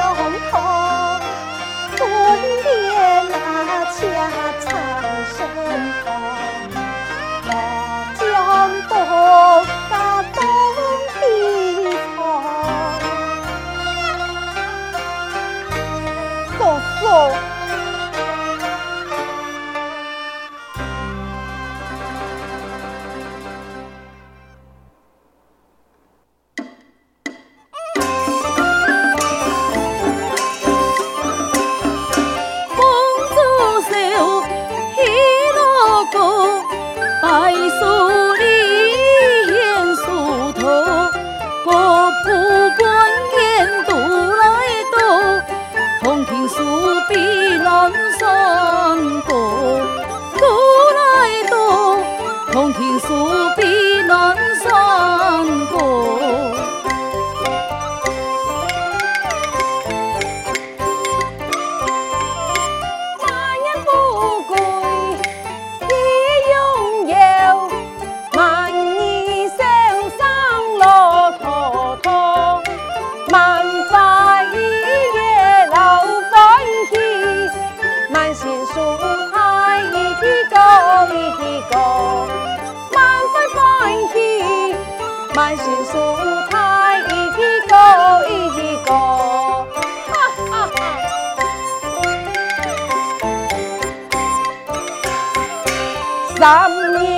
Oh. 自比南山薄咱们。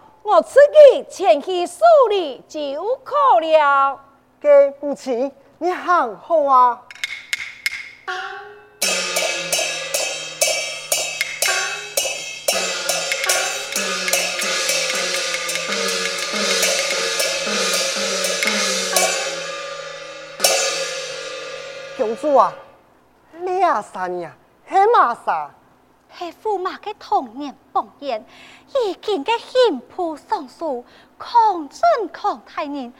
数里就可了。给母亲，你很好啊。公主啊，你啊啥呀，黑马啥？黑驸马嘅童年梦魇，已经嘅幸福丧数，抗争抗太人，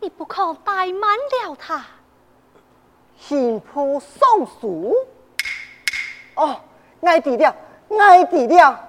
你不可怠慢了他。幸福丧数？哦，爱弟了，爱弟了。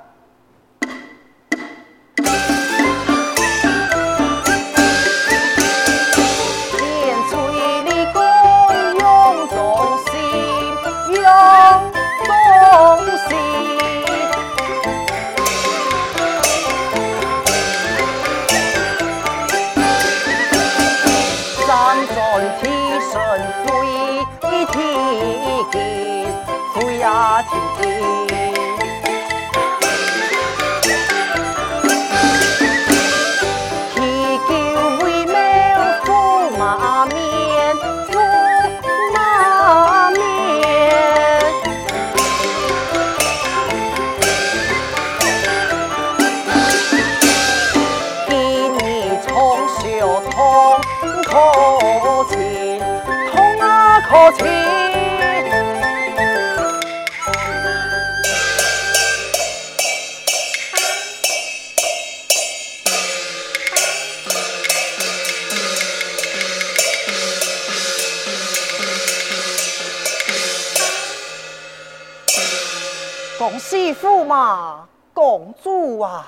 啊！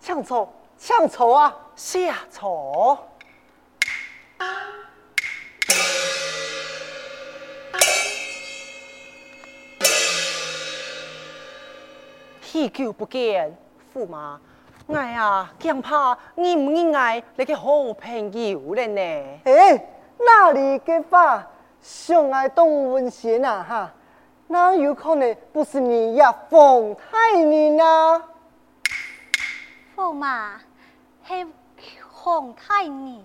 抢错，抢错啊！下错。许久不见，驸马，哎呀，恐怕你唔认爱你个好朋友了呢。哎，哪里个话？相爱动文贤啊哈，哪有可能不是你呀，冯太娘啊？驸马，系凤太娘。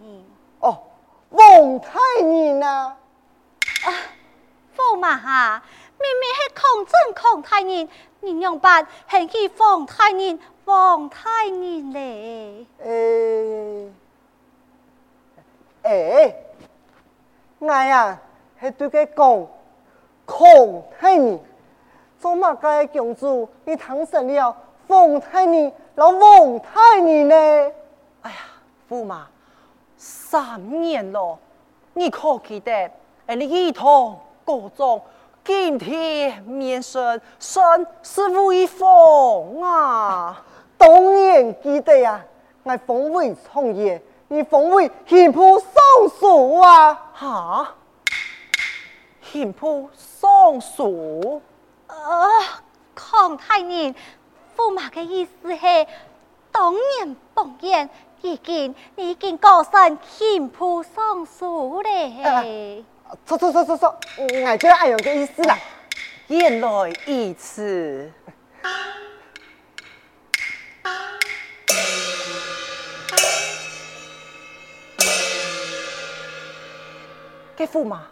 哦，凤太娘啊！啊，驸马哈，明明是孔正孔太娘，你用办系去皇太娘，凤太娘嘞？诶诶，哎呀。系对佢讲，孔太年，做乜嘅公主，你诞生了凤太年，老凤太你呢？哎呀，驸马，三年了，你可记得？哎，你一同高中，今天面生，生是威风啊！当然记得呀，我封为崇爷，你封为刑部尚书啊！哈？刑部尚书，呃，孔太年，驸马的意思系当年榜眼，已经已经过上刑部尚书嘞。错错错错错，我就按样个意思啦。原来如此。给驸马。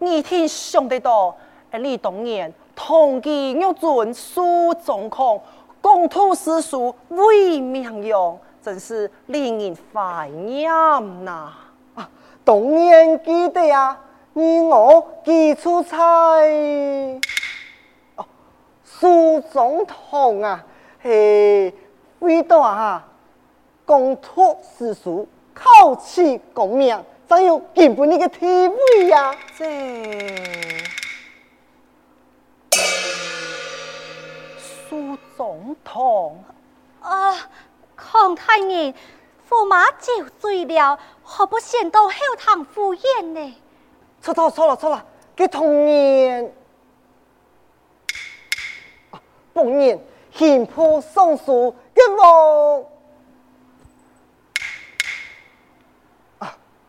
你听想得到，你当年同期玉尊苏总控共图诗书为名扬，真是令人怀念呐！啊，当然记得啊，你我记出差。哦，苏总统啊，嘿，为到啊，共图诗书考取功名。真有根本你个体会呀！这苏总统啊，孔太年，驸马酒醉了，何不先到后堂赴宴呢？错错错了错了，给童年，逢年刑部尚书给我。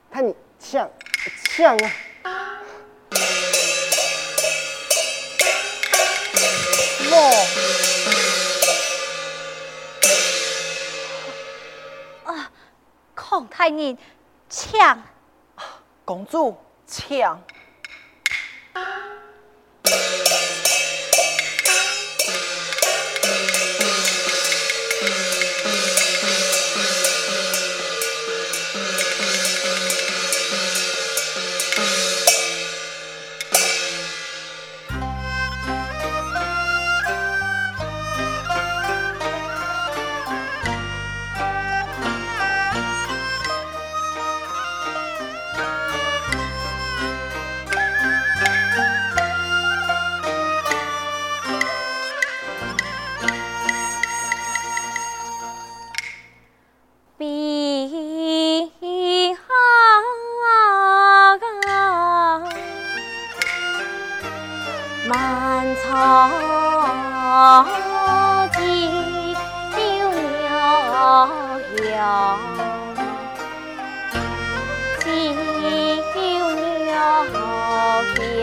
看你抢抢啊！孔太年抢，公主抢。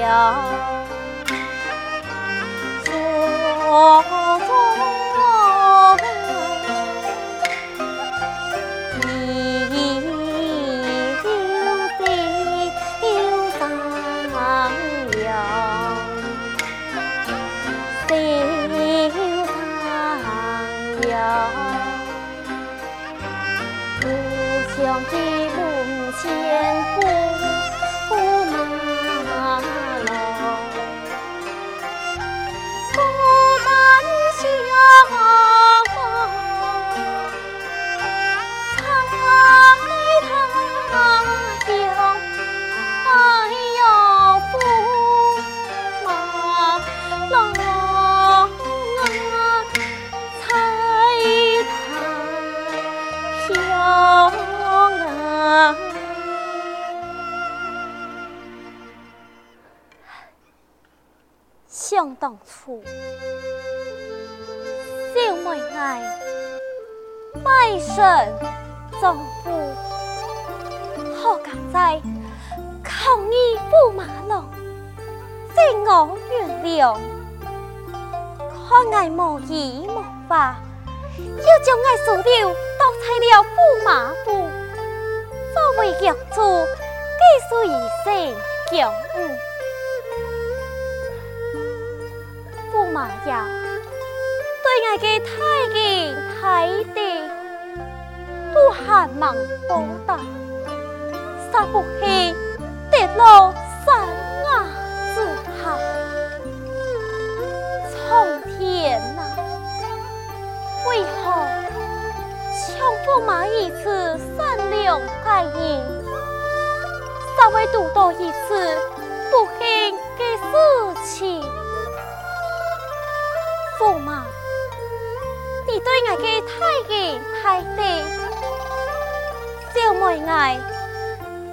呀。当初，小妹爱卖身葬父，何敢在抗议驸马郎，将我原谅？可爱无义无法，要将爱所留都在了驸马府，作为养主，继续一生强恩。驸马呀，对爱的太敬太弟，都还望报答，煞不弃跌落山崖之下。苍天呐、啊，为何将驸马一次善良待人，稍微独多一次不幸的事情？驸马，你对我的太严太低，小妹爱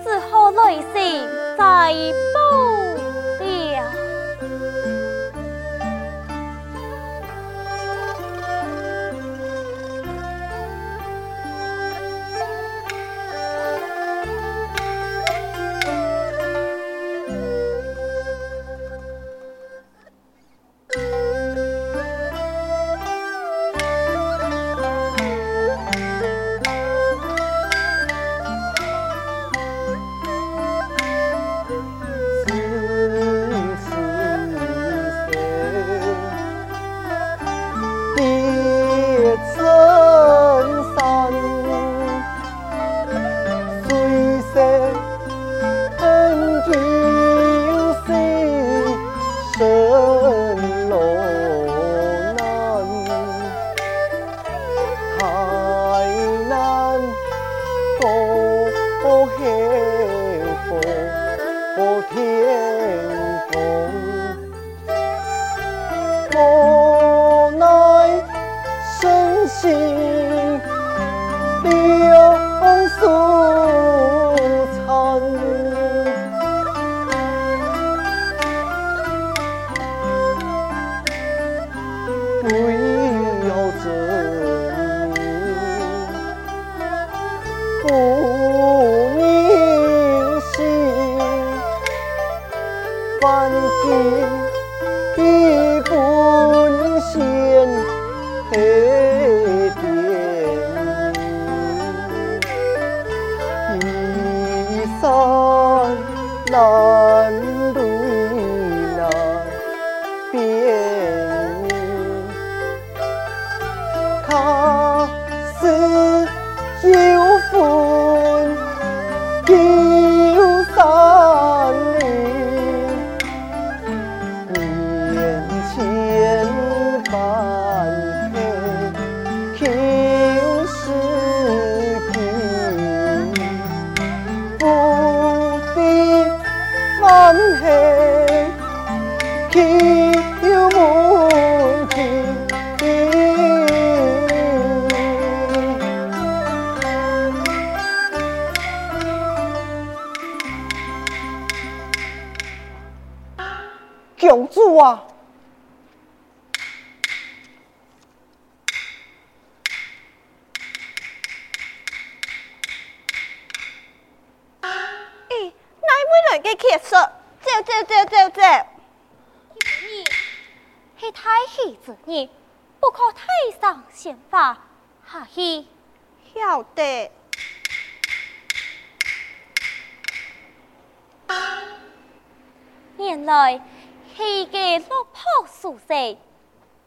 只好耐心再报。公主啊！咦，哪位来给客说？走走走走走！你是太妃之女，不可太上献法，下去晓得。原来。气给落魄苏生，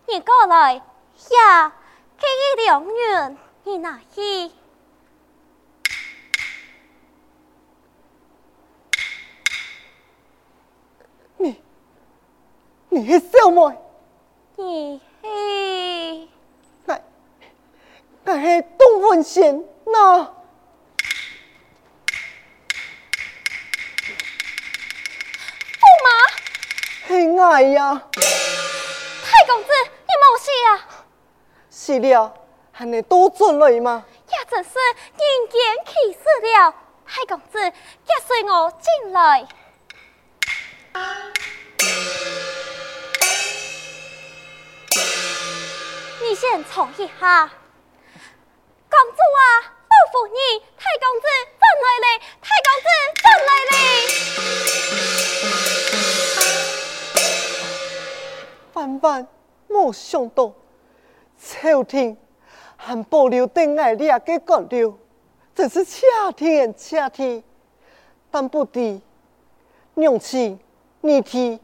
你过来呀，给一两元，你拿去。你，你是小妹？你是？那，那是东文县那。亲爱呀，太公子，你冇事啊？是了，还能多准来吗？也真是人间奇事了，太公子，跟随我进来。你先坐一下。公主啊，老夫人，太公子进来了，太公子进来了。万莫想到，秋天还保留定爱俩个官僚，真是夏天谢地。但不知娘亲，你提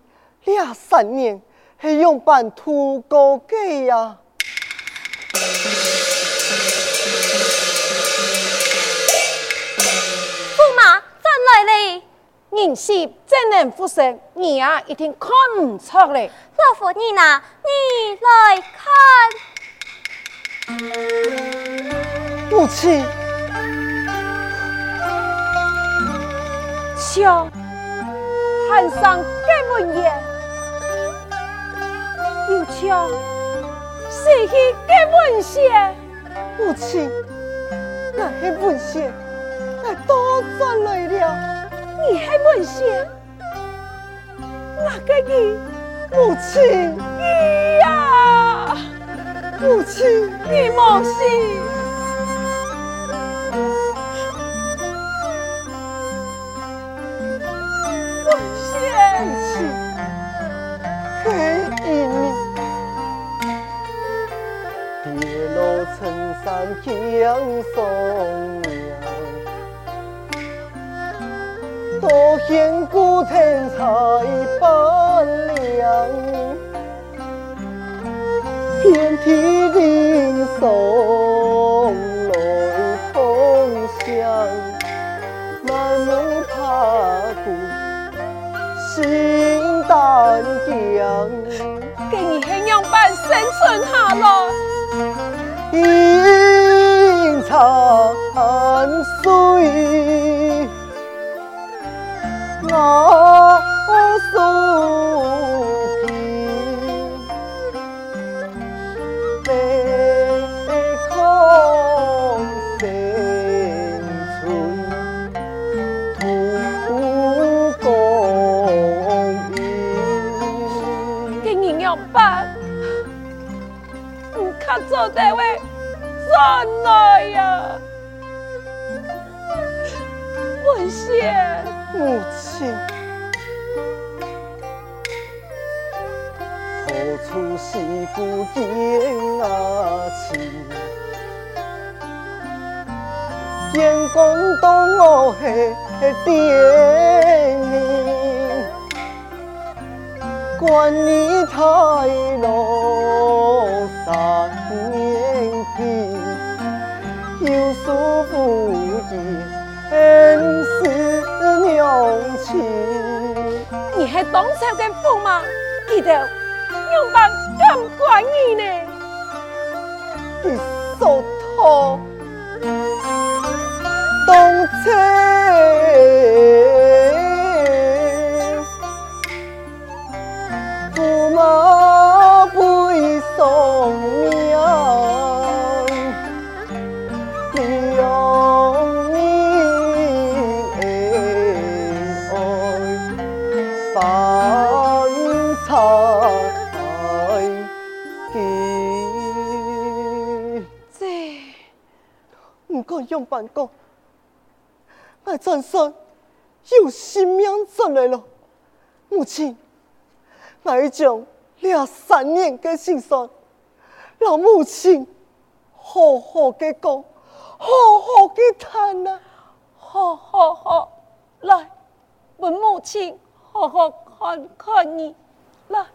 两三年还用办土高给呀？人是真能复生，你啊一定看唔出来。老夫人啊，你来看，母亲，瞧，汉上嘅文言，又瞧，写起嘅文献，母亲，那些文献，那都转来了。你还问些？哪个你？母亲，你呀，母亲，你莫信。问些，母亲，给你。跌落成山江松。多献古天才百你看做这位怎来呀？文献。母亲，何出媳妇见阿亲，见公东我系爹娘，观你太老三年皮，有叔父也恩师。娘亲，你还当朝跟驸马？记得用办咁管你呢？亲，我已将两三年的心酸，让母亲好好的讲，好好的谈啊！好好好，来，问母亲好好看看你，来，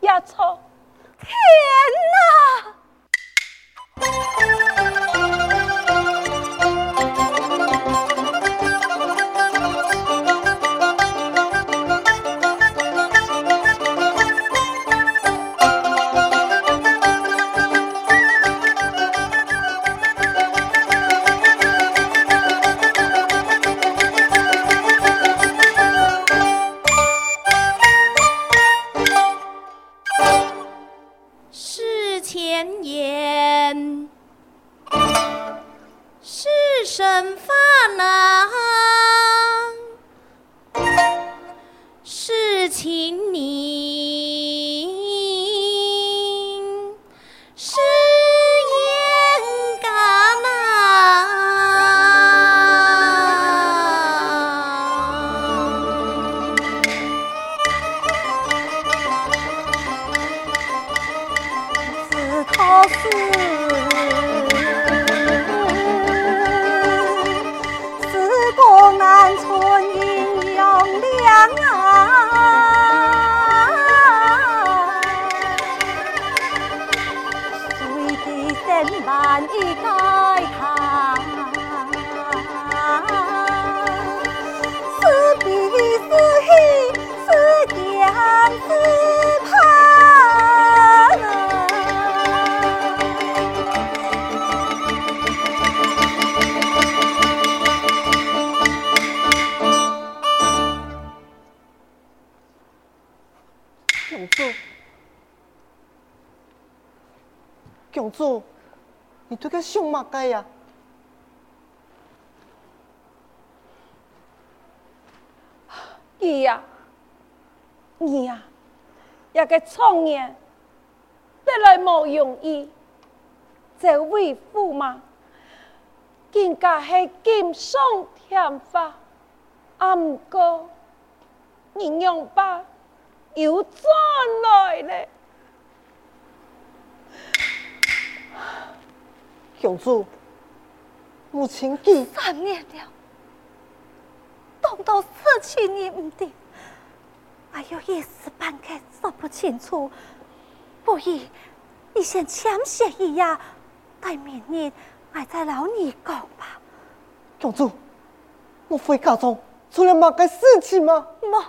亚草，天哪！生发。你对个想嘛该呀？伊呀，你呀，一个创业得来无容易，这位驸马，更加系锦上添花，阿唔过，你娘把又转来了。公主，母亲记三年了，当到事情你唔定，还有一时半刻说不清楚。不如你先签协议呀，待明日我再老你讲吧。公主，我回家中出了乜个事情吗？冇，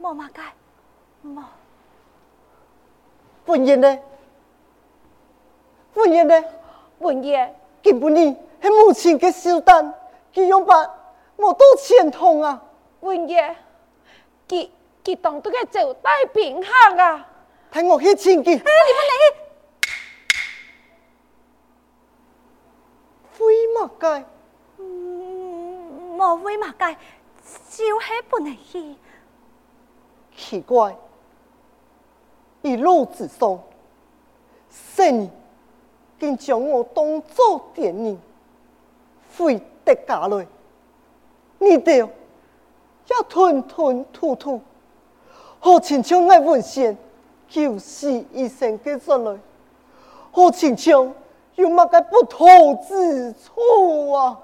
冇乜个，冇。文言呢？文言呢？文言，根本你是母亲的手段，佢用办我都签同啊。文言，佢佢当都个走带平衡啊。睇我去签佢。哎，你们嚟。飞马街？嗯，冇飞马街，就系不能去。奇怪，一路之上，生。竟将我当作电影，回得家来，你哋也吞吞吐吐，好亲像爱文献九死一生嘅人来，好亲像有乜个不妥之处啊！